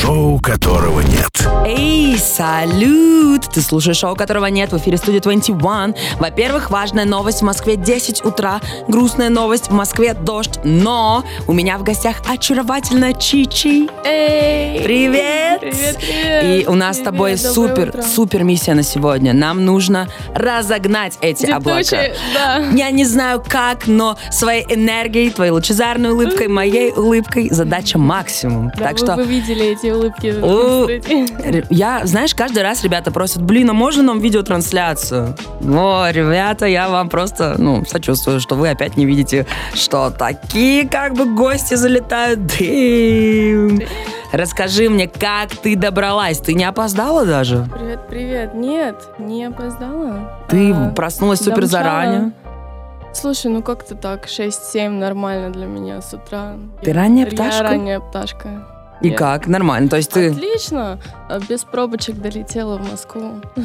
Шоу, которого нет. Салют! Ты слушаешь шоу, которого нет в эфире студии 21. Во-первых, важная новость в Москве 10 утра. Грустная новость в Москве дождь. Но у меня в гостях очаровательная Чичи. Эй! Привет! Привет, привет! И у нас с Привет, тобой доброе супер, утро. супер миссия на сегодня. Нам нужно разогнать эти облака. Текучий, да. Я не знаю как, но своей энергией, твоей лучезарной улыбкой, моей улыбкой задача максимум. Да, так вы что бы видели эти улыбки. Р- Я, знаешь, каждый раз ребята просят, блин, а можно нам видеотрансляцию? О, ребята, я вам просто, ну, сочувствую, что вы опять не видите, что такие как бы гости залетают. Дэм. Расскажи мне, как ты добралась? Ты не опоздала даже? Привет, привет. Нет, не опоздала. Ты А, проснулась супер домчала. заранее? Слушай, ну как-то так, 6-7 нормально для меня с утра. Ты Я- ранняя Я пташка? ранняя пташка. И Я- как? Нормально. То есть ты... Отлично. А, Без пробочек долетела в Москву.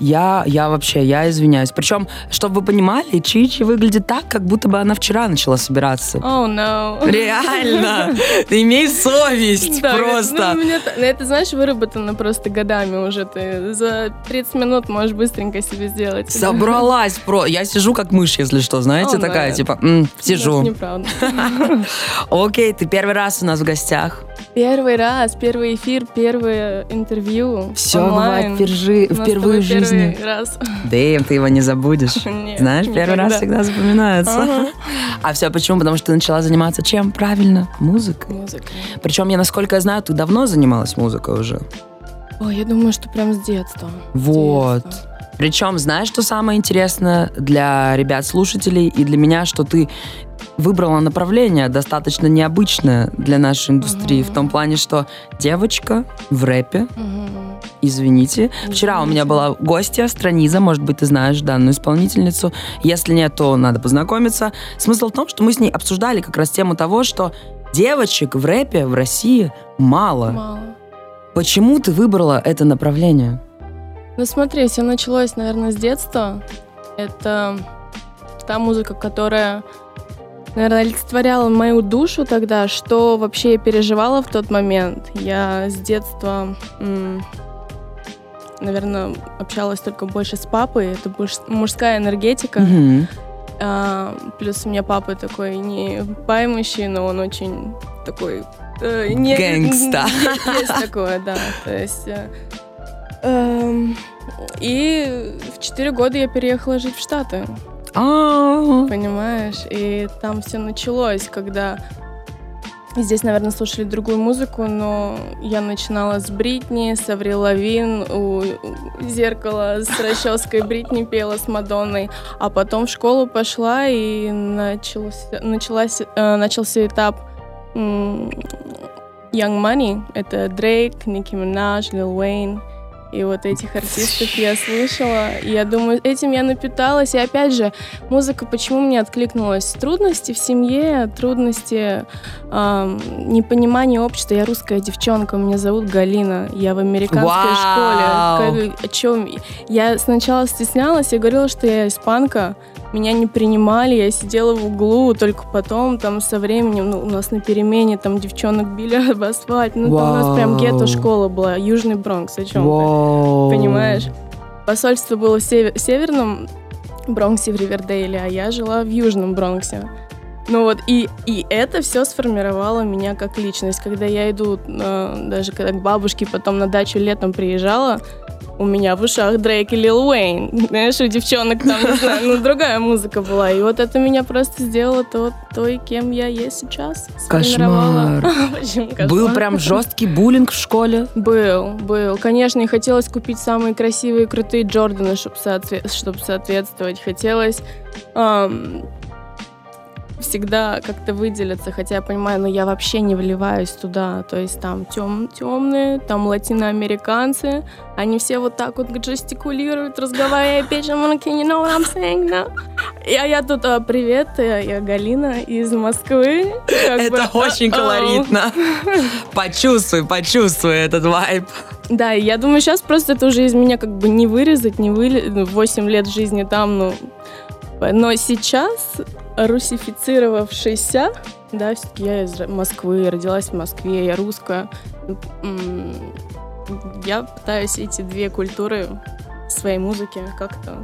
Я, я вообще, я извиняюсь. Причем, чтобы вы понимали, Чичи выглядит так, как будто бы она вчера начала собираться. Oh, no. Реально. Ты имей совесть Да, просто. ну, ну, это, знаешь, выработано просто годами уже. Ты за 30 минут можешь быстренько себе сделать. Собралась про. Я сижу как мышь, если что, знаете, такая, типа, «М, Это сижу. неправда. Окей, ты первый раз у нас в гостях. Первый раз, первый эфир, первое интервью. Все бывает впервые, в тобой жизни. Раз. Дэм, ты его не забудешь. Нет, Знаешь, первый раз никогда. всегда запоминается. Ага. А все почему? Потому что ты начала заниматься чем? Правильно, музыкой. Музыка. Причем, я, насколько я знаю, ты давно занималась музыкой уже. Ой, я думаю, что прям с детства. С Вот. детства. Причем, знаешь, что самое интересное для ребят-слушателей и для меня, что ты выбрала направление достаточно необычное для нашей индустрии, в том плане, что девочка в рэпе, Мгм. извините. Вчера у меня была гостья, Страниза, может быть, ты знаешь данную исполнительницу. Если нет, то надо познакомиться. Смысл в том, что мы с ней обсуждали как раз тему того, что девочек в рэпе в России мало. Мало. Почему ты выбрала это направление? Ну смотри, все началось, наверное, с детства. Это та музыка, которая, наверное, олицетворяла мою душу тогда, что вообще я переживала в тот момент. Я с детства, наверное, общалась только больше с папой. Это больше мужская энергетика. Мгм. А, плюс у меня папа такой не паймущий, но он очень такой... э, не, Гэнгста. Есть, есть такое, да. То есть... э, эм, и в 4 года я переехала жить в Штаты, понимаешь? И там все началось, когда... Здесь, наверное, слушали другую музыку, но я начинала с Бритни, с Аврил Лавин, у у зеркала с расческой Бритни пела с Мадонной, а потом в школу пошла и начался, началась, э, начался этап м, Young Money. Это Дрейк, Ники Минаж, Лил Уэйн. И вот этих артистов я слышала. И я думаю, этим я напиталась. И опять же, музыка почему мне откликнулась? Трудности в семье, трудности ам, непонимание общества. Я русская девчонка, меня зовут Галина. Я в американской Вау! школе. Как- о чем? Я сначала стеснялась, я говорила, что я испанка. Меня не принимали, я сидела в углу, только потом, там, со временем, ну, у нас на перемене, там, девчонок били об асфальт, ну, там у нас прям гетто-школа была, Южный Бронкс, о чем ты? Вау. Понимаешь? Посольство было в север- северном Бронксе, в Ривердейле, а я жила в Южном Бронксе. Ну вот, и, и это все сформировало меня как личность. Когда я иду, э, даже когда к бабушке потом на дачу летом приезжала, у меня в ушах Дрейк и Лил Уэйн. Знаешь, у девчонок там, не знаю, ну, другая музыка была. И вот это меня просто сделало то, той, кем я есть сейчас. Почему кошмар? Был прям жесткий буллинг в школе. Был, был. Конечно, и хотелось купить самые красивые, крутые Джорданы, чтобы соответствовать. Хотелось ам, всегда как-то выделиться, хотя я понимаю, но я вообще не вливаюсь туда. То есть там тем, темные, там латиноамериканцы, они все вот так вот жестикулируют, разговаривая, bitch, I'm can you know what I'm saying now? И, а я тут, а, привет, я, я Галина из Москвы. Как бы, Это очень а, колоритно. Почувствуй, почувствуй этот вайб. Да, я думаю, сейчас просто это уже из меня как бы не вырезать, не вылезать. 8 лет жизни там, ну, Но сейчас, русифицировавшийся, да, все-таки я из Москвы, родилась в Москве, я русская, я пытаюсь эти две культуры в своей музыке как-то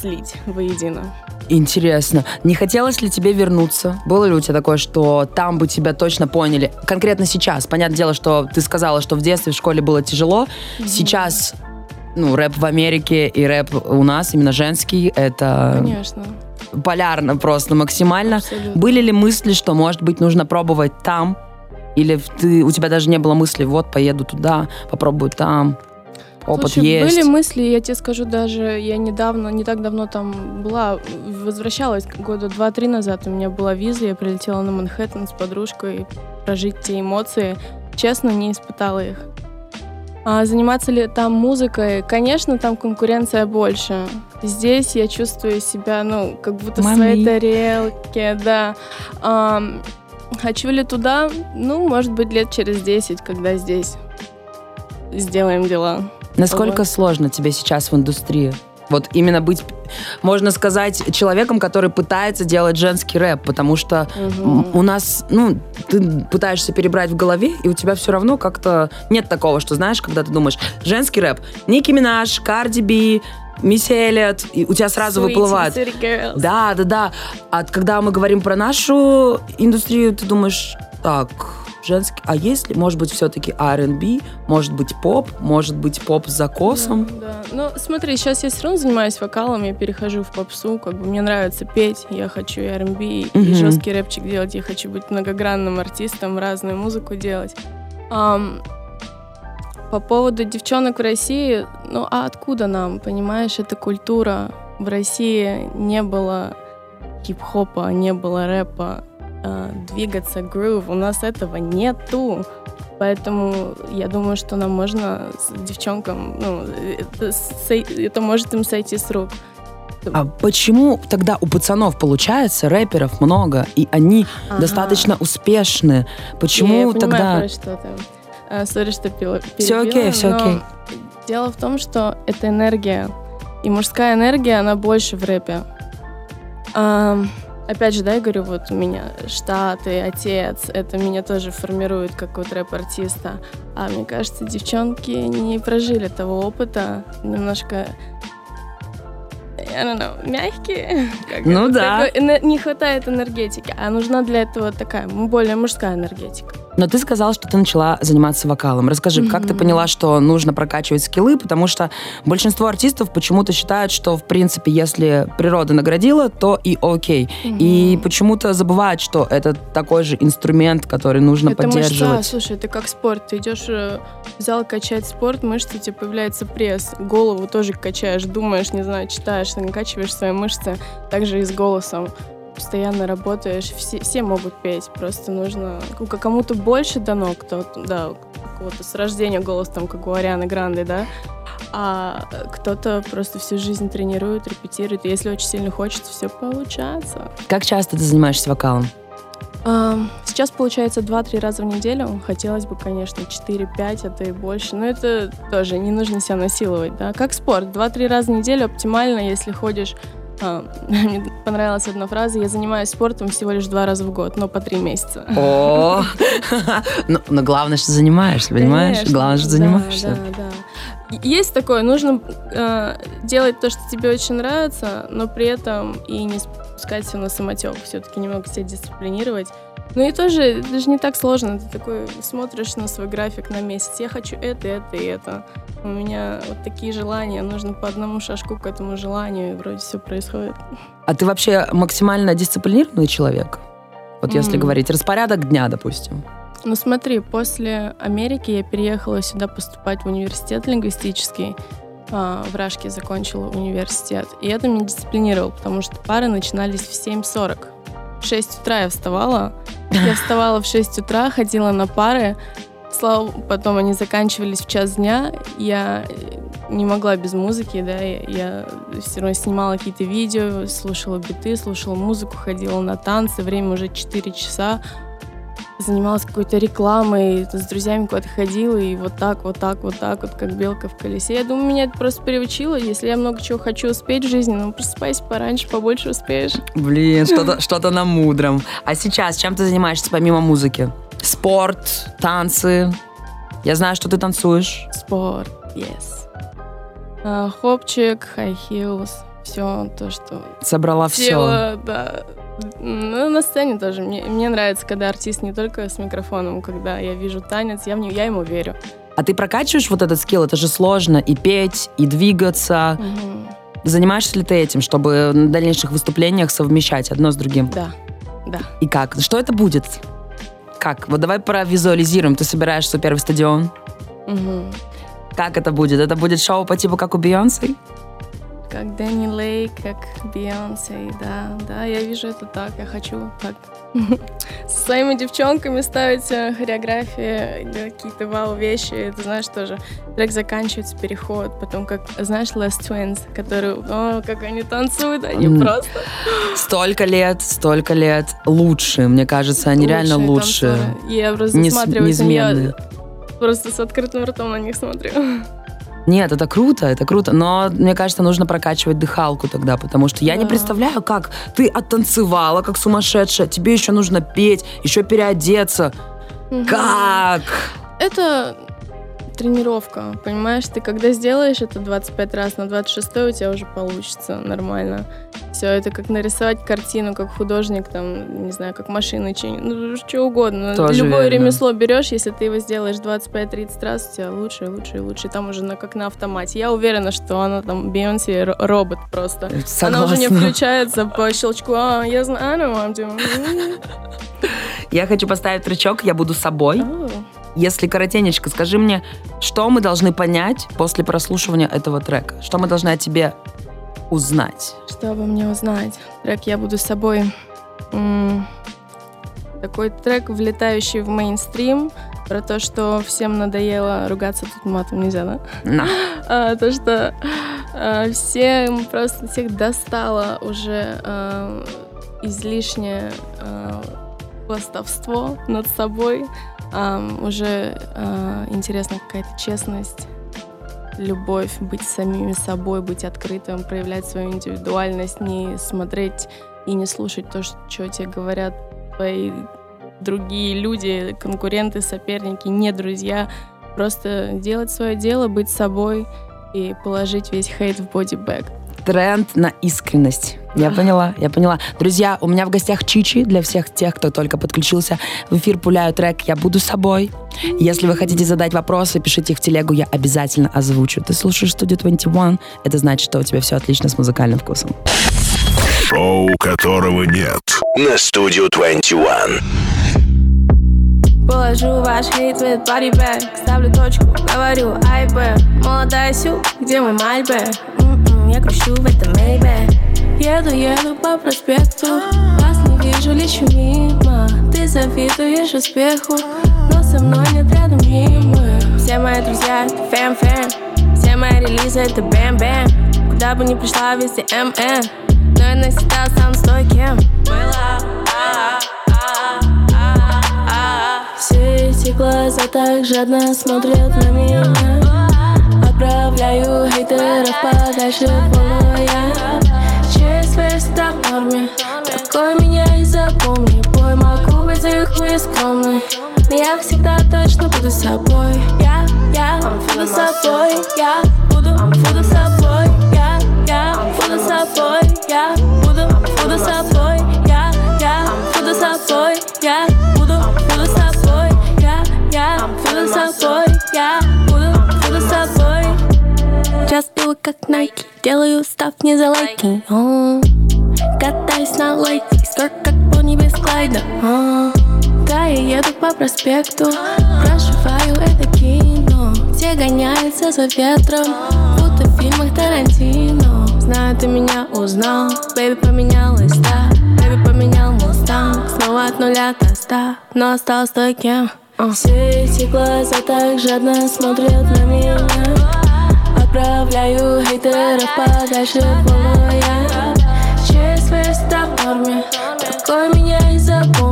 слить воедино. Интересно. Не хотелось ли тебе вернуться? Было ли у тебя такое, что там бы тебя точно поняли? Конкретно сейчас. Понятное дело, что ты сказала, что в детстве, в школе было тяжело. Сейчас, ну, рэп в Америке и рэп у нас, именно женский, это Конечно, полярно просто максимально. абсолютно. Были ли мысли, что, может быть, нужно пробовать там? Или ты, у тебя даже не было мысли, вот, поеду туда, попробую там? Опыт Слушай, есть. были мысли, я тебе скажу, даже я недавно, не так давно там была, возвращалась года два-три назад, у меня была виза, я прилетела на Манхэттен с подружкой, прожить те эмоции. Честно, не испытала их. А заниматься ли там музыкой? Конечно, там конкуренция больше. Здесь я чувствую себя, ну, как будто в Мами. своей тарелке, да. Ам, хочу ли туда? Ну, может быть, лет через 10, когда здесь сделаем дела. Насколько Вот. сложно тебе сейчас в индустрии? Вот именно быть, можно сказать, человеком, который пытается делать женский рэп, потому что м, у нас, ну, ты пытаешься перебрать в голове, и у тебя все равно как-то нет такого, что, знаешь, когда ты думаешь, женский рэп, Ники Минаж, Карди Би, Мисси Эллиот, и у тебя сразу Sweetie, выплывает. Да, да, да. А когда мы говорим про нашу индустрию, ты думаешь, так, женский, а есть ли, может быть, все-таки R&B, может быть, поп, может быть, поп с закосом? Да, да. Ну, смотри, сейчас я все равно занимаюсь вокалом, я перехожу в попсу, как бы мне нравится петь, я хочу и R&B, и Мгм. жесткий рэпчик делать, я хочу быть многогранным артистом, разную музыку делать. Ам, по поводу девчонок в России, ну, а откуда нам, понимаешь, это культура. В России не было хип-хопа, не было рэпа, а, двигаться, грув, у нас этого нету. Поэтому я думаю, что нам можно с девчонкам, ну, это, сой- это может им сойти с рук. А почему тогда у пацанов получается рэперов много, и они Ага. достаточно успешны? Почему Я, я тогда... про что ты. А, Сори, что пила, Всё перебила, окей, всё но окей. Дело в том, что это энергия. И мужская энергия, она больше в рэпе. Опять же, да, я говорю, вот у меня штаты, отец, это меня тоже формирует как вот рэп-артиста. А мне кажется, девчонки не прожили того опыта, немножко I don't know, мягкие. Как Ну это, да. такой эне- не хватает энергетики, а нужна для этого такая более мужская энергетика. Но ты сказала, что ты начала заниматься вокалом. Расскажи, как ты поняла, что нужно прокачивать скиллы? Потому что большинство артистов почему-то считают, что, в принципе, если природа наградила, то и окей. И Мгм. почему-то забывают, что это такой же инструмент, который нужно это мышца, поддерживать. слушай, это как спорт. Ты идешь э, в зал качать спорт, мышцы, у тебя появляется пресс. Голову тоже качаешь, думаешь, не знаю, читаешь, накачиваешь свои мышцы. Также и с голосом. Постоянно работаешь. Все, все могут петь. Просто нужно... у ко- Кому-то больше дано, кто да, кого-то с рождения голос, там, как у Арианы Гранды, да? А кто-то просто всю жизнь тренирует, репетирует. И если очень сильно хочется, все получается. Как часто ты занимаешься вокалом? Ам, Сейчас получается 2-3 раза в неделю. Хотелось бы, конечно, 4-5, а то и больше. Но это тоже не нужно себя насиловать, да. Как спорт. 2-3 раза в неделю оптимально, если ходишь... а, Мне понравилась одна фраза. Я занимаюсь спортом всего лишь два раза в год, но по три месяца. О, ну, но главное, что занимаешься, понимаешь? Главное, что занимаешься. Да, да. Есть такое, нужно э, делать то, что тебе очень нравится, но при этом и не спускать все на самотек, все-таки немного себя дисциплинировать. Ну и тоже, это же не так сложно, ты такой смотришь на свой график на месяц, я хочу это, это и это. У меня вот такие желания, нужно по одному шажку к этому желанию, и вроде все происходит. А ты вообще максимально дисциплинированный человек? Вот если М. говорить распорядок дня, допустим. Ну смотри, после Америки я переехала сюда поступать в университет лингвистический. А, В Рашке закончила университет. И это меня дисциплинировало, потому что пары начинались в 7.40. В 6 утра я вставала. Я вставала в 6 утра, ходила на пары. Слава, потом они заканчивались в час дня. Я э, не могла без музыки, да, я, я все равно снимала какие-то видео, слушала биты, слушала музыку, ходила на танцы. Время уже 4 часа. Занималась какой-то рекламой, с друзьями куда-то ходила, и вот так, вот так, вот так, вот как белка в колесе. Я думаю, меня это просто приучило. Если я много чего хочу успеть в жизни, ну, просыпайся пораньше, побольше успеешь. Блин, что-то что на мудром. А сейчас чем ты занимаешься помимо музыки? Спорт, танцы. Я знаю, что ты танцуешь. Спорт, yes. А, хопчик, heels, все то, что... Собрала все. Тело, да. Ну, на сцене тоже. Мне, мне нравится, когда артист не только с микрофоном, когда я вижу танец, я, в него, я ему верю. А ты прокачиваешь вот этот скилл? Это же сложно и петь, и двигаться. Мгм. Занимаешься ли ты этим, чтобы на дальнейших выступлениях совмещать одно с другим? Да, да. И как? Что это будет? Как? Вот давай провизуализируем. Ты собираешь свой первый стадион. Мгм. Как это будет? Это будет шоу по типу как у Бейонсе? Как Дэнни Лей, как Бейонсе, да, да, я вижу это так, я хочу так. Со своими девчонками ставить э, хореографии, или какие-то вау-вещи, это, знаешь, тоже трек заканчивается, переход, потом как, знаешь, Last Twins, которые, о, как они танцуют, они М. просто Столько лет, столько лет. Лучше, мне кажется, они реально лучшие лучшие. танцоры. Я просто Нес- засматриваюсь просто с открытым ртом на них смотрю. Нет, это круто, это круто. Но мне кажется, нужно прокачивать дыхалку тогда, потому что я не Да. представляю, как ты оттанцевала, как сумасшедшая. Тебе еще нужно петь, еще переодеться. Мгм. Как? Это тренировка, понимаешь? Ты когда сделаешь это 25 раз, на 26 у тебя уже получится нормально. Все, это как нарисовать картину, как художник, там, не знаю, как машину чинит, ну, что угодно. Тоже Любое верно. ремесло берешь, если ты его сделаешь 25-30 раз, у тебя лучше, и лучше, и лучше. Там уже на, как на автомате. Я уверена, что она там, Бейонсе, ро- робот просто. Она уже не Согласна. включается по щелчку. А, я знаю, I know what I'm doing. Я хочу поставить тречок «Я буду собой». М. Если коротенечко, скажи мне, что мы должны понять после прослушивания этого трека? Что мы должны о тебе узнать? Чтобы мне узнать. Трек «Я буду собой». М, Такой трек, влетающий в мейнстрим, про то, что всем надоело ругаться тут матом нельзя, да? На. А, то, что а, всем просто всех достало уже а, излишнее а, хвастовство над собой. Уже а, интересна какая-то честность, любовь, быть самими собой, быть открытым, проявлять свою индивидуальность, не смотреть и не слушать то, что тебе говорят твои другие люди, конкуренты, соперники, не друзья. Просто делать свое дело, быть собой и положить весь хейт в бодибэк. Тренд на искренность. Я поняла, я поняла. Друзья, у меня в гостях Чичи. Для всех тех, кто только подключился, в эфир пуляю трек «Я буду собой». Если вы хотите задать вопросы, пишите их в телегу, я обязательно озвучу. Ты слушаешь студию 21, это значит, что у тебя все отлично с музыкальным вкусом. Шоу, которого нет. На студию 21. Положу ваш хейт в бодибэк Ставлю точку, говорю ай б Молодая Сю, где мой мальбэк? М-м, Я кручу в этом Maybach Еду, еду по проспекту. Вас не вижу, лечу мимо. Ты завидуешь успеху. Но со мной нет рядом мимо. Все мои друзья, это фэм-фэм Все мои релизы, это бэм-бэм Куда бы ни пришла, везде МН Но я навсегда стану стойким Была, а, а, а. Все эти глаза так жадно смотрят на меня. Отправляю хейтеров подальше полную скромный. Но я всегда точно буду собой. Я, я буду собой. Я буду, буду собой. Я, я буду собой. Я буду, буду собой. Я, я буду собой. Я буду, буду собой. Я, я буду собой. Я буду, буду собой. Чувствую, как Nike. Делаю став не за лайки. Катаюсь на лайте Скорк как пони без клайда О, Да, я еду по проспекту. Проживаю это кино. Все гоняются за ветром. Будто в фильмах Тарантино. Знаю, ты меня узнал. Бэби поменялась, да. Бэби поменял мустанг Снова от нуля до ста. Но остался стойким О. Все эти глаза так жадно смотрят на меня. Отправляю хейтеров подальше я ЧСВ всегда в норме. Такой меня и запомни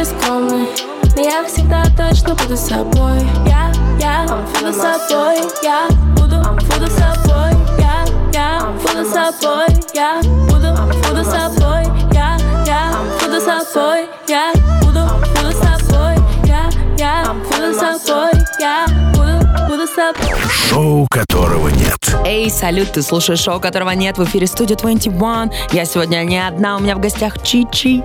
Быть их хуй я всегда точно буду собой. Я, я буду собой, я буду, буду собой. Я, я буду собой, я буду, буду собой. Я, я буду собой, я буду, буду собой. Я, я буду собой, я буду, буду собой. Шоу которого нет. Эй, салют, ты слушаешь шоу, которого нет в эфире студии 21. Я сегодня не одна, у меня в гостях Чичи.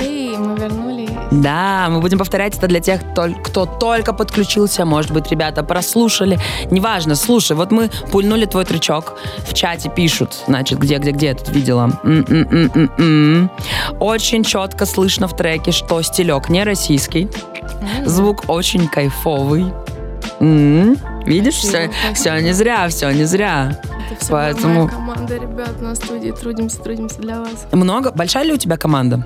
Эй, мы вернулись. Да, мы будем повторять это для тех, кто только подключился. Может быть, ребята прослушали. Неважно, слушай, вот мы пульнули твой трючок. В чате пишут, значит, где, где, где я тут видела. М-м-м-м-м. Очень четко слышно в треке, что стилек не российский. Звук очень кайфовый. М, Видишь, все, все не зря, все не зря. Это все Поэтому- команда, ребят, на студии. Трудимся, трудимся для вас. Много? Большая ли у тебя команда?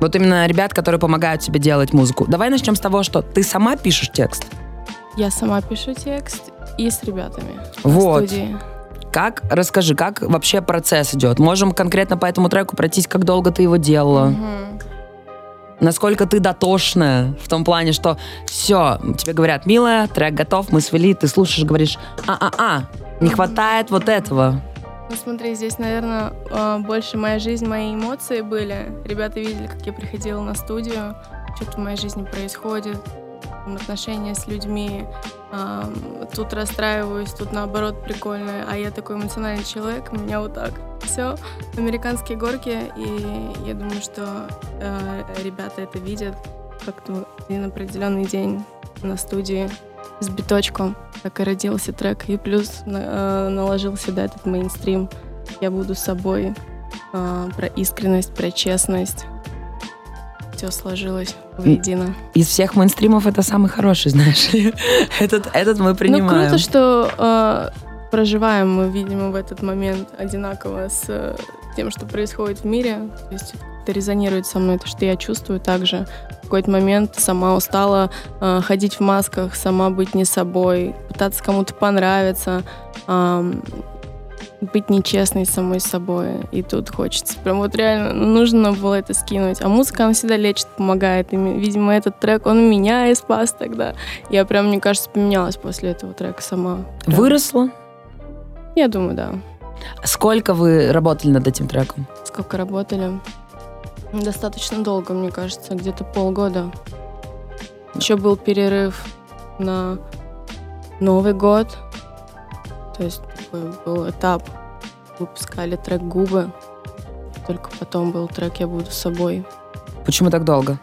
Вот именно ребят, которые помогают тебе делать музыку. Давай начнем с того, что ты сама пишешь текст. Я сама пишу текст и с ребятами Вот. студии. Как, расскажи, как вообще процесс идет? Можем конкретно по этому треку пройтись, как долго ты его делала? Мгм. Насколько ты дотошная в том плане, что все, тебе говорят, милая, трек готов, мы свели, ты слушаешь, говоришь, а-а-а, не хватает вот этого. Ну смотри, здесь, наверное, э, больше моя жизнь, мои эмоции были. Ребята видели, как я приходила на студию, что-то в моей жизни происходит, отношения с людьми. ам, Тут расстраиваюсь, тут наоборот прикольно. А я такой эмоциональный человек, у меня вот так. Все, американские горки, и я думаю, что э, ребята это видят как-то в один определенный день на студии с биточком. Так и родился трек. И плюс э, наложил сюда этот мейнстрим. Я буду собой. э, про искренность, про честность. Все сложилось воедино. Из всех мейнстримов это самый хороший, знаешь ли. Этот, этот мы принимаем. Ну, круто, что э, проживаем мы, видимо, в этот момент одинаково с э, тем, что происходит в мире. То есть это резонирует со мной, то, что я чувствую также. В какой-то момент сама устала э, ходить в масках, сама быть не собой, пытаться кому-то понравиться, ам, быть нечестной самой собой. И тут хочется прям вот реально ну, нужно было это скинуть. А музыка, она всегда лечит, помогает. И, видимо, этот трек, он меня и спас тогда. Я прям, мне кажется, поменялась после этого трека сама. Прям. Выросла? Я думаю, да. Сколько вы работали над этим треком? Сколько работали? Достаточно долго, мне кажется, где-то полгода. Еще был перерыв на Новый год. То есть такой был этап. Выпускали трек «Губы». Только потом был трек «Я буду собой». Почему так долго?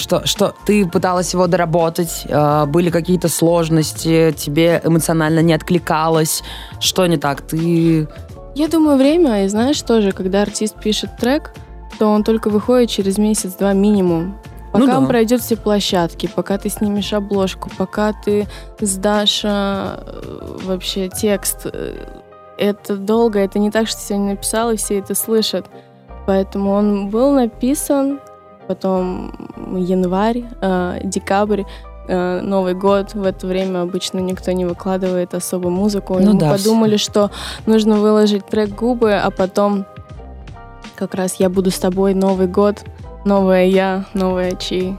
Что, что ты пыталась его доработать, э, были какие-то сложности, тебе эмоционально не откликалось, что не так? Ты Я думаю, время, и знаешь, тоже, когда артист пишет трек, то он только выходит через месяц-два минимум. Пока Ну да. он пройдет все площадки, пока ты снимешь обложку, пока ты сдашь э, вообще текст, э, это долго, это не так, что ты сегодня написал, и все это слышат. Поэтому он был написан, потом январь, э, декабрь, э, Новый год. В это время обычно никто не выкладывает особо музыку. И Ну мы да, подумали, что нужно выложить трек «Губы», а потом как раз «Я буду с тобой», Новый год, новая я, новая Чи.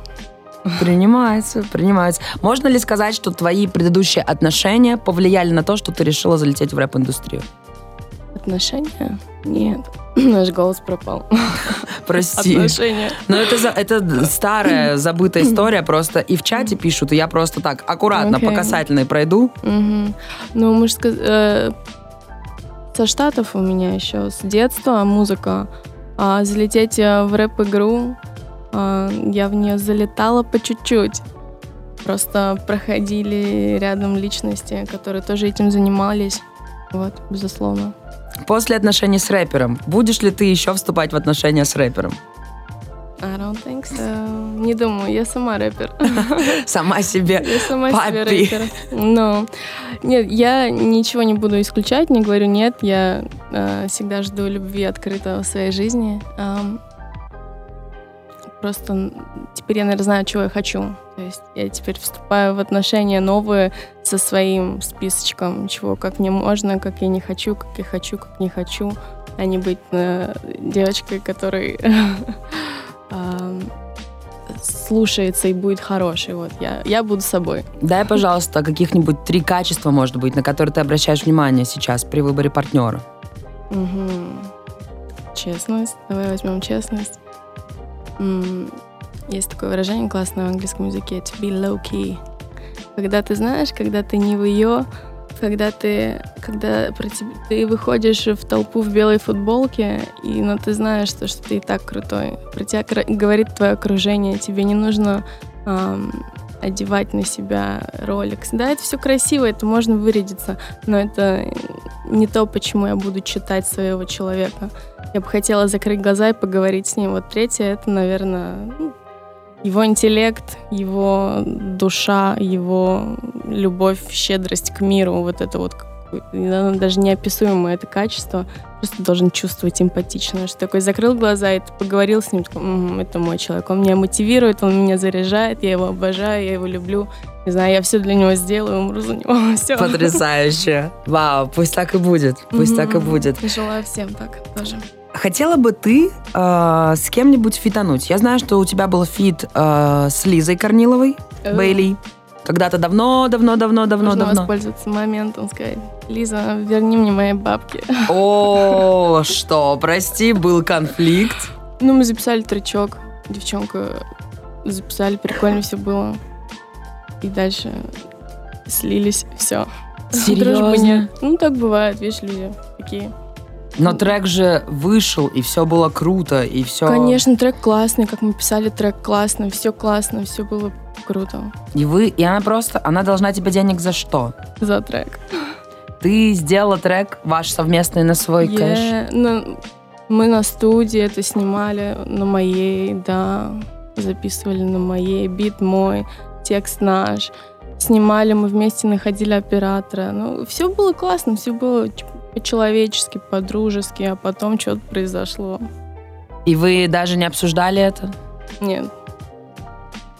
принимается, принимается. Можно ли сказать, что твои предыдущие отношения повлияли на то, что ты решила залететь в рэп-индустрию? Отношения? Нет. Наш голос пропал. Прости. Отношения. Но это, за- это старая забытая история, просто и в чате пишут, и я просто так аккуратно Окей. по касательной пройду. Мгм. Ну, мы же э, со Штатов у меня еще с детства музыка. А залететь э, в рэп-игру, а, я в нее залетала по чуть-чуть. Просто проходили рядом личности, которые тоже этим занимались. Вот, безусловно. После отношений с рэпером, будешь ли ты еще вступать в отношения с рэпером? I don't think so. Не думаю, я сама рэпер. Сама себе. Я сама себе Папи. рэпер. Но нет, я ничего не буду исключать, не говорю нет. Я э, всегда жду любви открыто в своей жизни. Ам, просто теперь я, наверное, знаю, чего я хочу. То есть я теперь вступаю в отношения новые со своим списочком, чего, как мне можно, как я не хочу, как я хочу, как не хочу, а не быть э, девочкой, которой слушается и будет хорошей. Вот я, я буду собой. Дай, пожалуйста, каких-нибудь три качества, может быть, на которые ты обращаешь внимание сейчас при выборе партнера. Мгм. Честность. Давай возьмем честность. Есть такое выражение классное в английском языке to be low key. Когда ты знаешь, когда ты не в ее, когда ты, когда про теб- ты выходишь в толпу в белой футболке, и, но ты знаешь, что, что ты и так крутой. Про тебя говорит твое окружение, тебе не нужно ам, одевать на себя Rolex. Да, это все красиво, это можно вырядиться, но это не то, почему я буду читать своего человека. Я бы хотела закрыть глаза и поговорить с ним. Вот третье, это, наверное, ну, его интеллект, его душа, его любовь, щедрость к миру. Вот это вот оно даже неописуемое это качество. Просто должен чувствовать эмпатично. Что такой закрыл глаза, и поговорил с ним, такой, «Мгм, это мой человек. Он меня мотивирует, он меня заряжает, я его обожаю, я его люблю. Не знаю, я все для него сделаю, умру за него. Все. Потрясающе. Вау, пусть так и будет. Пусть так и будет. Желаю всем так тоже. Хотела бы ты э, с кем-нибудь фитануть? Я знаю, что у тебя был фит э, с Лизой Корниловой, Э. Бейли. Когда-то давно, давно, давно, давно, Можно давно. воспользоваться моментом, сказать, Лиза, верни мне мои бабки. О, что, прости, был конфликт. Ну, мы записали тречок, девчонка записали, прикольно все было. И дальше слились, все. Серьезно? Ну, так бывает, видишь, люди такие. Но трек же вышел, и все было круто, и все... Конечно, трек классный, как мы писали трек классно, все классно, все было круто И вы, и она просто, она должна тебе денег за что? за трек. Ты сделала трек ваш совместный на свой кэш. Yeah, ну, мы на студии это снимали на моей, да, записывали на моей, бит мой, текст наш. Снимали мы вместе, находили оператора. Ну, все было классно, все было по-человечески, по-дружески, а потом что-то произошло. И вы даже не обсуждали это? Нет.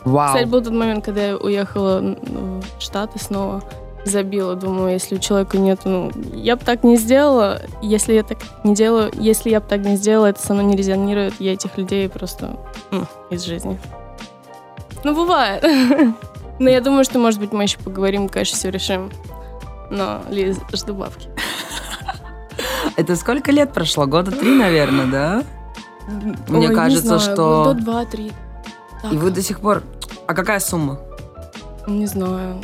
Вау. Кстати, был тот момент, когда я уехала в Штаты снова, забила, думаю, если у человека нет, ну, я бы так не сделала, если я так не делаю, если я бы так не сделала, это со мной не резонирует, я этих людей просто м, из жизни. Ну, бывает. Но я думаю, что, может быть, мы еще поговорим, конечно, все решим. Но, Лиз, жду бабки. Это сколько лет прошло? Года три, наверное, да? Мне Ой, кажется, знаю, что- Года два-три. И вы до сих пор... А какая сумма? Не знаю.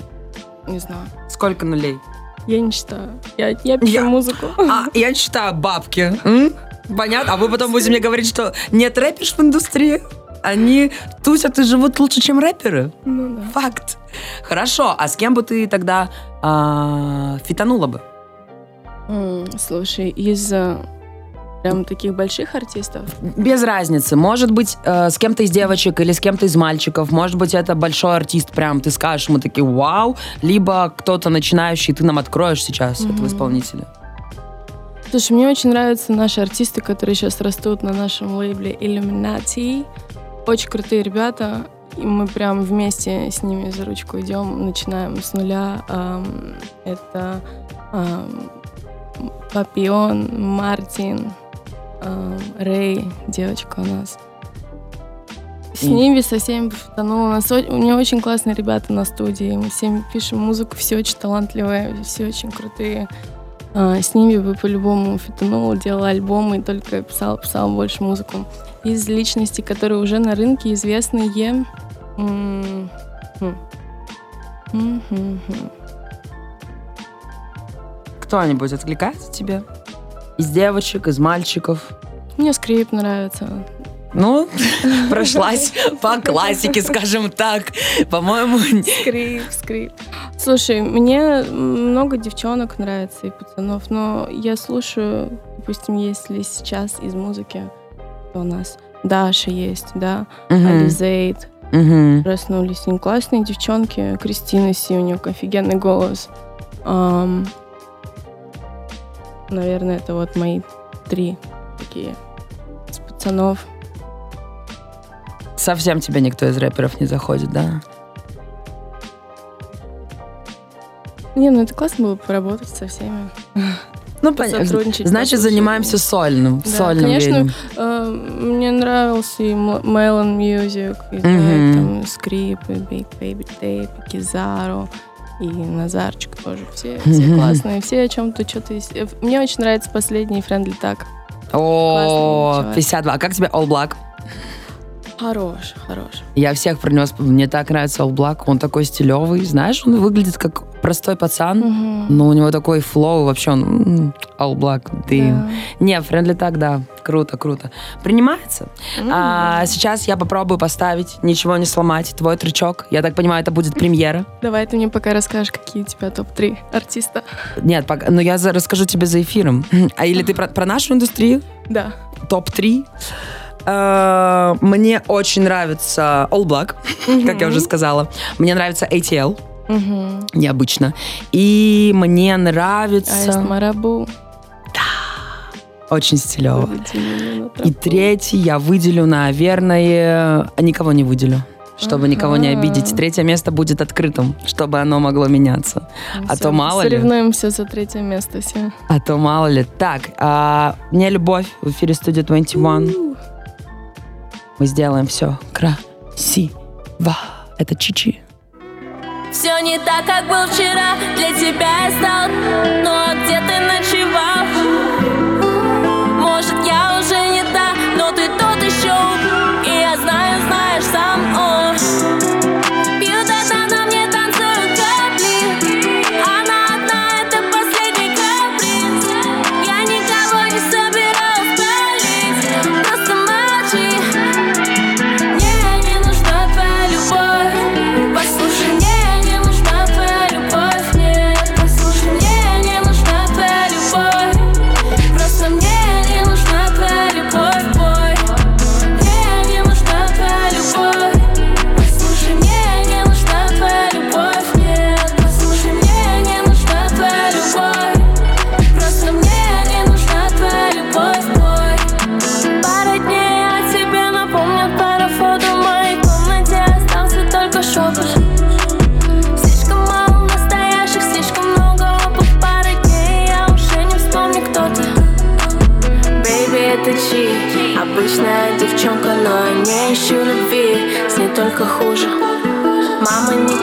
Не знаю. Сколько нулей? Я не считаю. Я, я пишу Я- музыку. А, я считаю бабки. М? Понятно? А вы потом будете мне говорить, что нет рэперш в индустрии? Они тусят и живут лучше, чем рэперы? Ну да. Факт. Хорошо, а с кем бы ты тогда а, фитанула бы? М, Слушай, из прям таких больших артистов. Без разницы. Может быть, э, с кем-то из девочек или с кем-то из мальчиков. Может быть, это большой артист, прям ты скажешь, мы такие, вау. Либо кто-то начинающий, ты нам откроешь сейчас этого Мгм. исполнителя. Слушай, мне очень нравятся наши артисты, которые сейчас растут на нашем лейбле Illuminati. Очень крутые ребята. И мы прям вместе с ними за ручку идем, начинаем с нуля. Ам, Это ам, Папион, Мартин, ам, Рэй, девочка у нас. С И- ними со всеми потонула. У нас у меня очень классные ребята на студии. Мы всеми пишем музыку, все очень талантливые, все очень крутые. А, с ними бы по-любому фитанула, делала альбомы и только писала, писала больше музыку. Из личностей, которые уже на рынке известные. м. М, хм, хм. Кто-нибудь откликается тебе? Из девочек, из мальчиков? Мне скрип нравится. Ну, прошлась по классике, скажем так. По-моему, Скрип, скрип. Слушай, мне много девчонок нравится и пацанов, но я слушаю, допустим, если сейчас из музыки, то у нас Даша есть, да, Мгм, Ализейд, мгм. проснулись. Они классные девчонки. Кристина Си, у нее офигенный голос. Наверное, это вот мои три такие. С пацанов. совсем тебе никто из рэперов не заходит, да? Не, ну это классно было поработать со всеми. Ну, понятно. Значит, занимаемся сольным, Да, сольным конечно, видом. э, мне нравился и Melon Music, и Мгм. Like, там, Скрип, и Big Baby Tape, и Кизару, и Назарчик тоже. Все, все классные, все о чем-то что-то есть. Э, Мне очень нравится последний Friendly Tag. О, чувак. 52. А как тебе All Black? Хорош, хорош. Я всех принес. Мне так нравится All Black. Он такой стилевый. Знаешь, он выглядит как простой пацан. Мгм. Но у него такой флоу. Вообще он All Black. Ты... Да. Не, Friendly так, да. Круто, круто. Принимается. М. А, сейчас я попробую поставить «Ничего не сломать», твой трючок. Я так понимаю, это будет премьера. Давай ты мне пока расскажешь, какие у тебя топ-3 артиста. Нет, пока- но я за- расскажу тебе за эфиром. А или ты про, про нашу индустрию? Да. Топ-3. Э, Мне очень нравится All Black, как я уже сказала. Мне нравится ATL, необычно. И мне нравится... Марабу. Очень стилево. И третий я выделю, наверное... Никого не выделю, чтобы никого не Ага. обидеть. Третье место будет открытым, чтобы оно могло меняться. А Всё, то мало ли. Соревнуемся за третье место все. А то мало ли. Так, а, мне любовь в эфире студии 21. Мы сделаем все красиво. Это Чичи. Все не так, как был вчера Для тебя я стал а где ты ночевал? Может,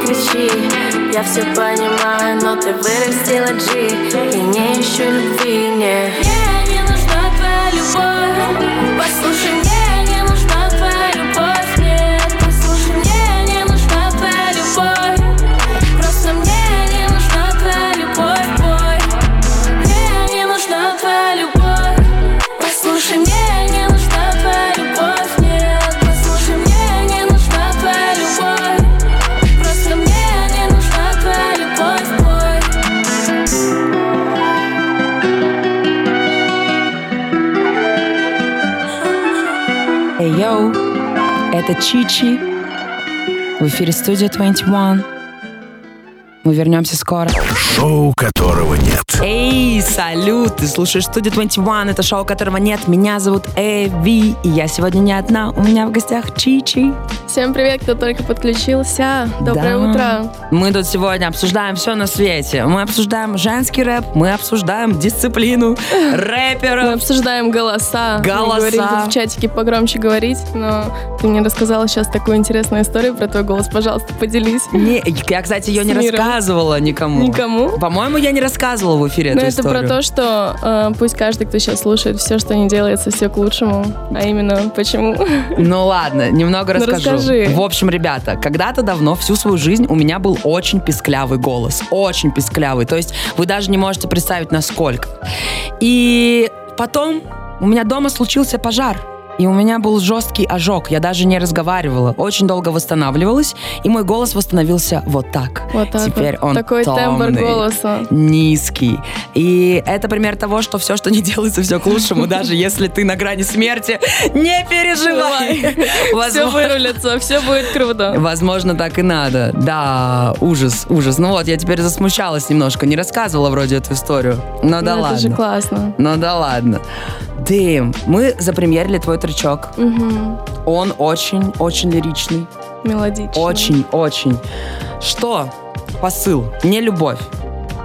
кричи, я все понимаю, но ты вырастила Джи И не ищу любви, не Мне не нужна твоя любовь это Чичи. В эфире студия 21. Мы вернемся скоро. Шоу которого нет. Эй, салют! Ты слушаешь студию 21. Это шоу, которого нет. Меня зовут Эви. И я сегодня не одна. У меня в гостях Чичи. Всем привет, кто только подключился. Доброе Да. утро. Мы тут сегодня обсуждаем все на свете. Мы обсуждаем женский рэп, мы обсуждаем дисциплину Мы рэперов. обсуждаем голоса. Голоса. говорили тут в чатике погромче говорить, но ты мне рассказала сейчас такую интересную историю про твой голос. Пожалуйста, поделись. Не, я, кстати, ее не миром. Рассказывала никому. Никому? По-моему, я не рассказывала в эфире Но эту это историю. про то, что э, пусть каждый, кто сейчас слушает, все, что не делается, все к лучшему. А именно, почему? Ну ладно, немного Ну, расскажу. расскажи. В общем, ребята, когда-то давно, всю свою жизнь, у меня был очень писклявый голос. Очень писклявый. То есть вы даже не можете представить, насколько. И потом у меня дома случился пожар. И у меня был жесткий ожог. Я даже не разговаривала. Очень долго восстанавливалась. И мой голос восстановился вот так. Вот так Теперь вот. он Такой тембр томный, голоса. Низкий. И это пример того, что все, что не делается, все к лучшему. Даже если ты на грани смерти, не переживай. Все вырулится, все будет круто. Возможно, так и надо. Да, ужас, ужас. Ну вот, я теперь засмущалась немножко. Не рассказывала вроде эту историю. Но да Ну, ладно. Это же классно. Ну да ладно. Дэм, мы запремьерили твой тречок. Мгм. Он очень-очень лиричный. Мелодичный. Очень-очень. Что? Посыл. Не любовь.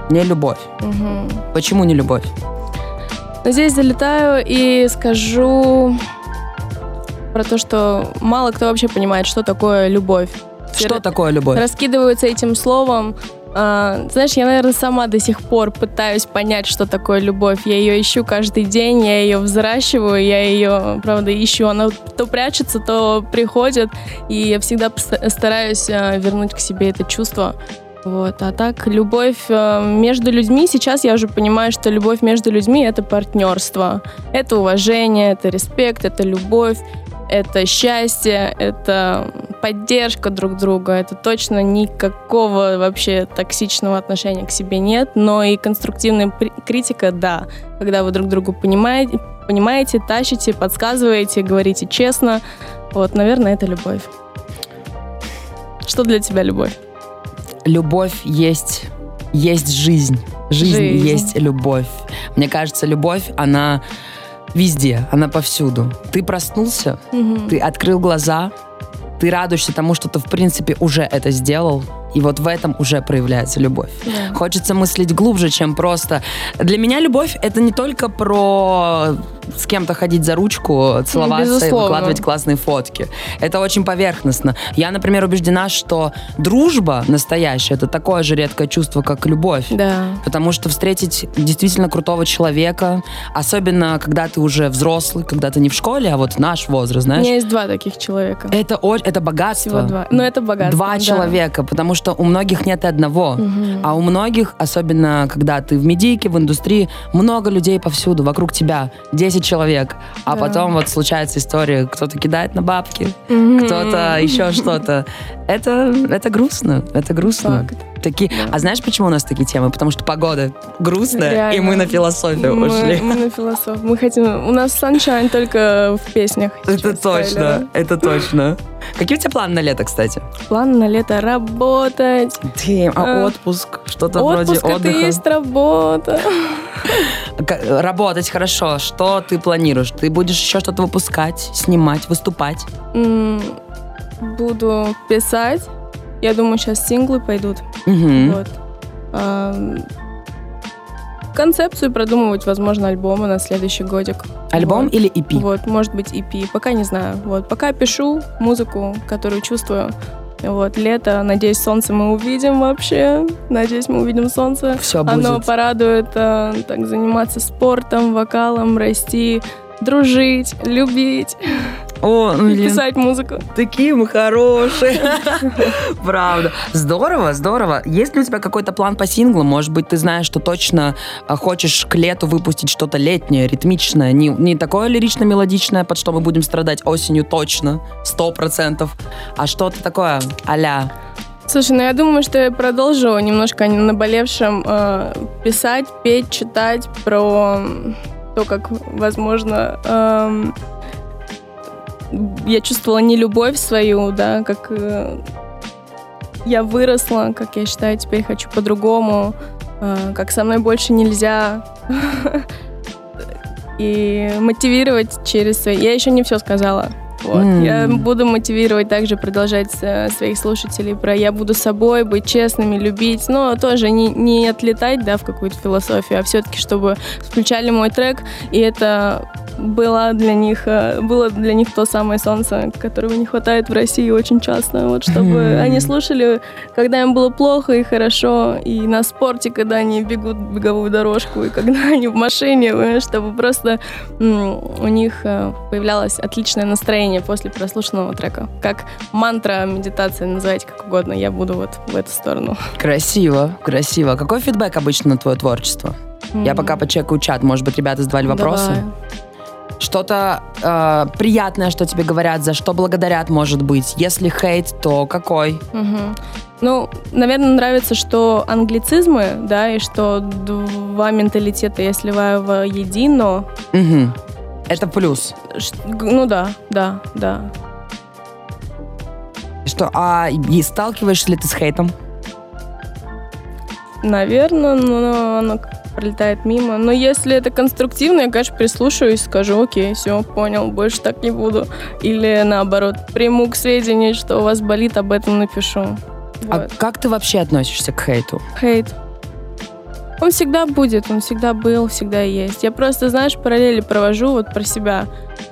Не любовь. Мгм. Почему не любовь? Но здесь залетаю и скажу про то, что мало кто вообще понимает, что такое любовь. Что такое любовь? Раскидываются этим словом. А, знаешь, я, наверное, сама до сих пор пытаюсь понять, что такое любовь. Я ее ищу каждый день, я ее взращиваю, я ее, правда, ищу. Она то прячется, то приходит, и я всегда стараюсь а, вернуть к себе это чувство. Вот. А так, любовь э, между людьми, сейчас я уже понимаю, что любовь между людьми — это партнерство. Это уважение, это респект, это любовь, это счастье, это поддержка друг друга. Это точно никакого вообще токсичного отношения к себе нет, но и конструктивная критика — да. Когда вы друг другу понимаете, понимаете, тащите, подсказываете, говорите честно. Вот, наверное, это любовь. Что для тебя любовь? Любовь есть, есть жизнь. Жизнь, Жизнь. есть любовь. Мне кажется, любовь, она везде, она повсюду. Ты проснулся, Мгм. ты открыл глаза, ты радуешься тому, что ты, в принципе, уже это сделал. И вот в этом уже проявляется любовь. Да. Хочется мыслить глубже, чем просто... Для меня любовь — это не только про с кем-то ходить за ручку, целоваться и безусловно. выкладывать классные фотки. Это очень поверхностно. Я, например, убеждена, что дружба настоящая — это такое же редкое чувство, как любовь. Да. Потому что встретить действительно крутого человека, особенно когда ты уже взрослый, когда ты не в школе, а вот наш возраст, У знаешь, меня есть два таких человека. это, это богатство. Всего два. Но это богатство. Два да. человека, потому что у многих нет и одного. Мгм. А у многих, особенно когда ты в медийке, в индустрии, много людей повсюду, вокруг тебя, 10 человек. А Да. потом вот случается история, кто-то кидает на бабки, Мгм. кто-то еще что-то. Это, это грустно, это грустно. Факт. Такие, А знаешь, почему у нас такие темы? Потому что погода грустная, и Реально. мы на философию мы, ушли. мы на философ. Мы хотим... У нас sunshine только в песнях. Это точно, это точно. Какие у тебя планы на лето, кстати? План на лето работать. Ты, а Э, отпуск? Что-то вроде Отпуск это отдыха? и есть работа. Работать хорошо. Что ты планируешь? Ты будешь еще что-то выпускать, снимать, выступать? Буду писать. Я думаю, сейчас синглы пойдут. Мгм. Вот. Ам, Концепцию продумывать, возможно, альбомы на следующий годик. Альбом Вот. или EP? Вот, может быть, EP. Пока не знаю. Вот, пока пишу музыку, которую чувствую. Вот, лето, надеюсь, солнце мы увидим вообще. Надеюсь, мы увидим солнце. Все будет. Оно порадует э, так заниматься спортом, вокалом, расти, дружить, любить О, и писать музыку. такие мы хорошие. Правда. Здорово, здорово. Есть ли у тебя какой-то план по синглам? Может быть, ты знаешь, что точно а, хочешь к лету выпустить что-то летнее, ритмичное, не, не такое лирично-мелодичное, под что мы будем страдать осенью точно, сто процентов, а что-то такое а-ля Слушай, ну я думаю, что я продолжу немножко о наболевшем э, писать, петь, читать про то, как, возможно, эм, я чувствовала нелюбовь свою, да, как э, я выросла, как я считаю, теперь хочу по-другому, э, как со мной больше нельзя. И мотивировать через свои... Я еще не все сказала. Вот. М. Я буду мотивировать также продолжать э, своих слушателей про я буду собой, быть честными, любить, но тоже не, не отлетать, да, в какую-то философию, а все-таки, чтобы включали мой трек, и это было для них, э, было для них то самое солнце, которого не хватает в России очень часто, вот, чтобы Мгм. они слушали, когда им было плохо и хорошо, и на спорте, когда они бегут беговую дорожку, и когда они в машине, чтобы просто у них э, появлялось отличное настроение после прослушанного трека. Как мантра, медитация, называйте как угодно. Я буду вот в эту сторону. Красиво, красиво. Какой фидбэк обычно на твое творчество? Я М, пока почекаю чат, может быть, ребята задавали вопросы. давай. Что-то э, приятное, что тебе говорят, за что благодарят, может быть. Если хейт, то какой? Мгм. Ну, наверное, нравится, что англицизмы, да, и что два менталитета я сливаю в едино. Мгм. Это плюс. Ш- Ну да, да, да. Что, а и сталкиваешься ли ты с хейтом? Наверное, но оно пролетает мимо. Но если это конструктивно, я, конечно, прислушаюсь, скажу, окей, все, понял, больше так не буду. Или наоборот, приму к сведению, что у вас болит, об этом напишу. А Вот. как ты вообще относишься к хейту? Хейт. Он всегда будет, он всегда был, всегда есть. Я просто, знаешь, параллели провожу вот про себя.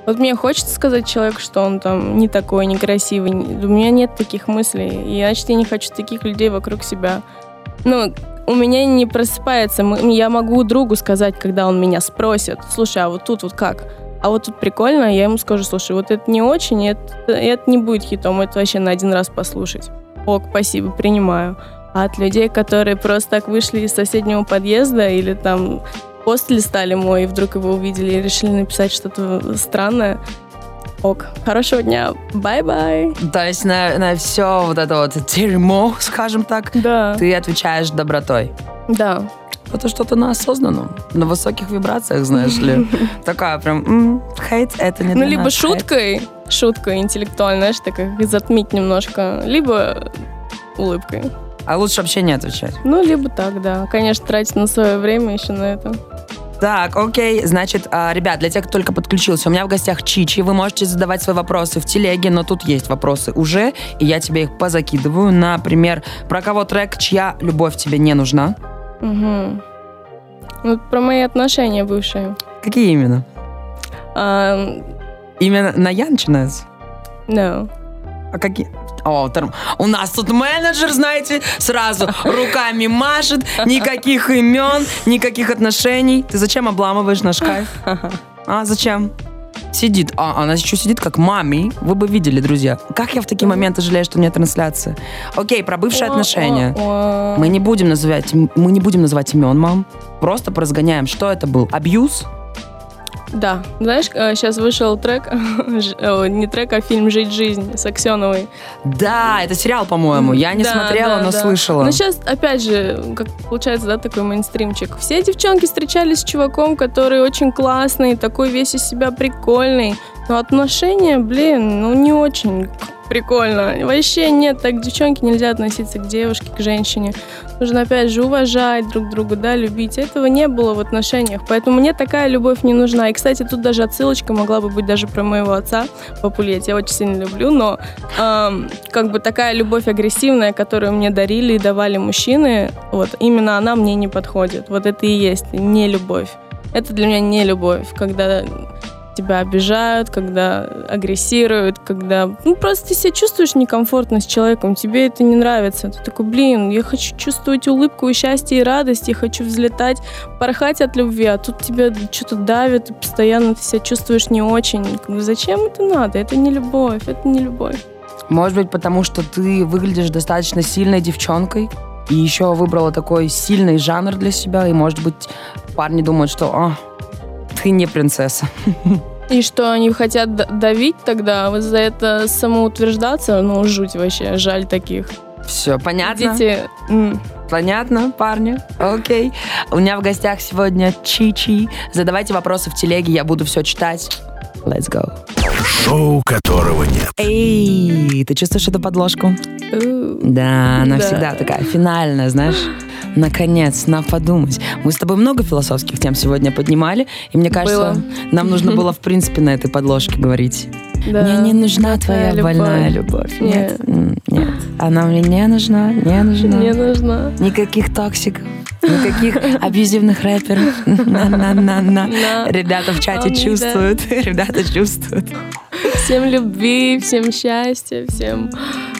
Вот мне хочется сказать человеку, что он там не такой, некрасивый. Не- У меня нет таких мыслей. И значит, я не хочу таких людей вокруг себя. Ну, у меня не просыпается. Я могу другу сказать, когда он меня спросит. Слушай, а вот тут вот как? А вот тут прикольно, я ему скажу, слушай, вот это не очень, это, это не будет хитом, это вообще на один раз послушать. Ок, спасибо, принимаю. А от людей, которые просто так вышли из соседнего подъезда или там пост листали мой, и вдруг его увидели и решили написать что-то странное, ок, хорошего дня, bye-bye. То есть на, на все вот это вот дерьмо, скажем так, Да, ты отвечаешь добротой. да. Это что-то на осознанном, на высоких вибрациях, знаешь ли. Такая прям, «М, хейт, это не Ну, либо нас, хейт». шуткой, шуткой интеллектуальной, знаешь, так их затмить немножко, либо улыбкой. А лучше вообще не отвечать. Ну, либо так, да. Конечно, тратить на свое время еще на это. Так, окей, значит, а, ребят, для тех, кто только подключился, у меня в гостях Чичи, вы можете задавать свои вопросы в телеге, но тут есть вопросы уже, и я тебе их позакидываю. Например, про кого трек «Чья любовь тебе не нужна»? Угу. Вот про мои отношения бывшие. Какие именно? А, Именно на Я начинается? no. А какие? Тор- у нас тут менеджер, знаете, сразу руками машет, никаких имен, никаких отношений. Ты зачем обламываешь наш кайф? А, зачем? Сидит. А, она еще сидит как мами. Вы бы видели, друзья. Как я в такие моменты жалею, что нет трансляции. Окей, про бывшие О, отношения. о, о. Мы не будем называть, мы не будем называть имен, мам. Просто поразгоняем, что это был. Абьюз? Да. Знаешь, сейчас вышел трек, о, не трек, а фильм «Жить жизнь» с Аксеновой. Да, это сериал, по-моему. Я не Да, смотрела, да, но да. слышала. Ну, сейчас, опять же, как получается, да, такой мейнстримчик. Все девчонки встречались с чуваком, который очень классный, такой весь из себя прикольный. Но отношения, блин, ну, не очень прикольно. Вообще нет, так к девчонке нельзя относиться к девушке, к женщине. Нужно, опять же, уважать друг друга, да, любить. Этого не было в отношениях, поэтому мне такая любовь не нужна. И, кстати, тут даже отсылочка могла бы быть даже про моего отца, Папулет, я очень сильно люблю, но ам, как бы такая любовь агрессивная, которую мне дарили и давали мужчины, вот именно она мне не подходит. Вот это и есть не любовь. Это для меня не любовь, когда тебя обижают, когда агрессируют, когда ну, просто ты себя чувствуешь некомфортно с человеком, тебе это не нравится. Ты такой, блин, я хочу чувствовать улыбку и счастье и радость, я хочу взлетать, порхать от любви, а тут тебя что-то давит, и постоянно ты себя чувствуешь не очень. Зачем это надо? Это не любовь, это не любовь. Может быть, потому что ты выглядишь достаточно сильной девчонкой и еще выбрала такой сильный жанр для себя, и, может быть, парни думают, что «А, ты не принцесса. И что они хотят давить тогда, вот за это самоутверждаться, ну, жуть вообще, жаль таких. Все, понятно? М, Понятно, парни? Окей. У меня в гостях сегодня Чичи. Задавайте вопросы в телеге, я буду все читать. Let's go. Шоу которого нет. Эй, ты чувствуешь эту подложку? Да, она Да. всегда такая финальная, знаешь. Наконец, на подумать. Мы с тобой много философских тем сегодня поднимали, и мне кажется, Было. нам нужно было, в принципе, на этой подложке говорить. Да. Мне не нужна твоя Такая больная любовь. любовь. Нет, м, нет. Она мне не нужна, не нужна. Не нужна. Никаких токсиков, никаких абьюзивных рэперов. На-на-на-на. На. Ребята в чате чувствуют. Ребята чувствуют. Всем любви, всем счастья, всем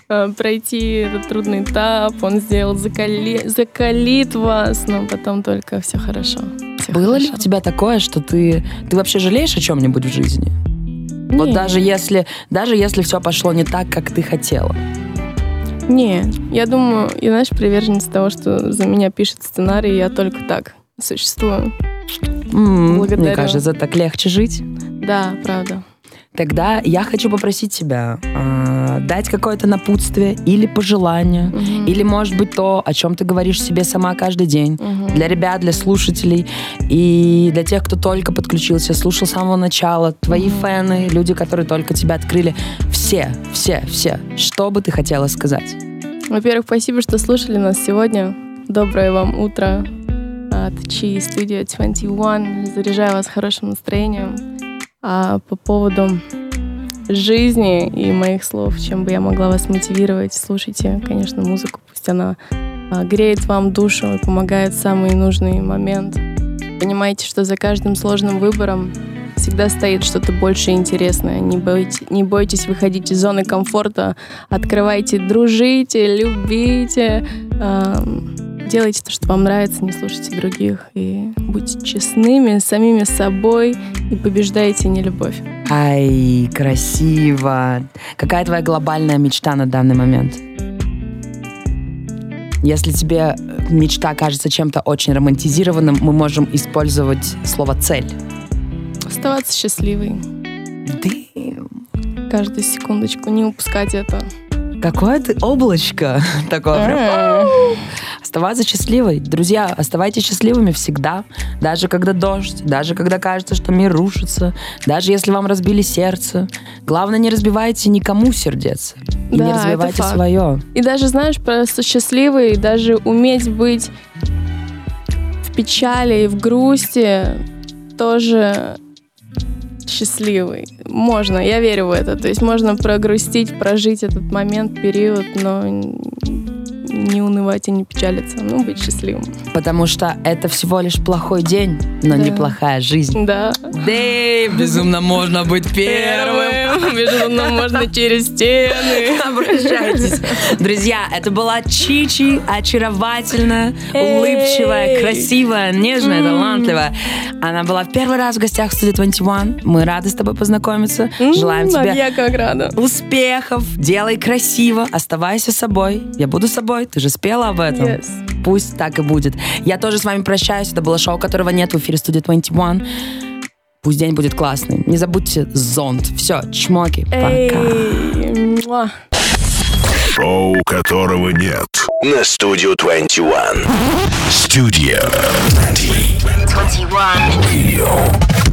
э, пройти этот трудный этап. Он сделал, закали- закалит вас, но потом только все хорошо. Всё Было ли хорошо. у тебя такое, что ты, ты вообще жалеешь о чем-нибудь в жизни? Вот Не. даже если, даже если все пошло не так, как ты хотела. Не, я думаю, я, знаешь, приверженец того, что за меня пишет сценарий, я только так существую. Мне Благодарю. кажется, так легче жить. Да, правда. Тогда я хочу попросить тебя а, дать какое-то напутствие или пожелание, Мгм. или, может быть, то, о чем ты говоришь себе сама каждый день. Мгм. Для ребят, для слушателей и для тех, кто только подключился, слушал с самого начала, твои фэны, люди, которые только тебя открыли. Все, все, все. Что бы ты хотела сказать? Во-первых, спасибо, что слушали нас сегодня. Доброе вам утро, от Chi Studio 21. Заряжаю вас хорошим настроением. А по поводу жизни и моих слов, чем бы я могла вас мотивировать, слушайте, конечно, музыку, пусть она а, греет вам душу и помогает в самый нужный момент. Понимайте, что за каждым сложным выбором всегда стоит что-то больше интересное. Не, бойтесь, не бойтесь выходить из зоны комфорта, открывайте, дружите, любите, э, делайте то, что вам нравится, не слушайте других и будьте честными самими собой и побеждайте нелюбовь. Ай, красиво. Какая твоя глобальная мечта на данный момент? Если тебе мечта кажется чем-то очень романтизированным, мы можем использовать слово «цель». Оставаться счастливой. Damn. Каждую секундочку не упускать это. Какое ты облачко такое. М. Оставаться счастливой. Друзья, оставайтесь счастливыми всегда. Даже когда дождь, даже когда кажется, что мир рушится, даже если вам разбили сердце. Главное, не разбивайте никому сердец. И Да, не факт. свое. И даже, знаешь, просто счастливый, даже уметь быть в печали и в грусти тоже счастливый. Можно, я верю в это. То есть можно прогрустить, прожить этот момент, период, но не унывать и не печалиться, ну, быть счастливым. Потому что это всего лишь плохой день, но Да. неплохая жизнь. Да. Да, безумно можно быть первым. Безумно можно через стены. Обращайтесь. Друзья, это была Чичи, очаровательная, улыбчивая, красивая, нежная, талантливая. Она была в первый раз в гостях в студии 21. Мы рады с тобой познакомиться. Желаем тебе Я как рада. успехов, делай красиво, оставайся собой. Я буду собой, ты же спела об этом. Yes. Пусть так и будет. Я тоже с вами прощаюсь. Это было шоу, которого нет в эфире студии 21. Пусть день будет классный. Не забудьте зонт. Все, чмоки. Пока. Шоу которого нет. На Studio 21. Studio 21. Radio.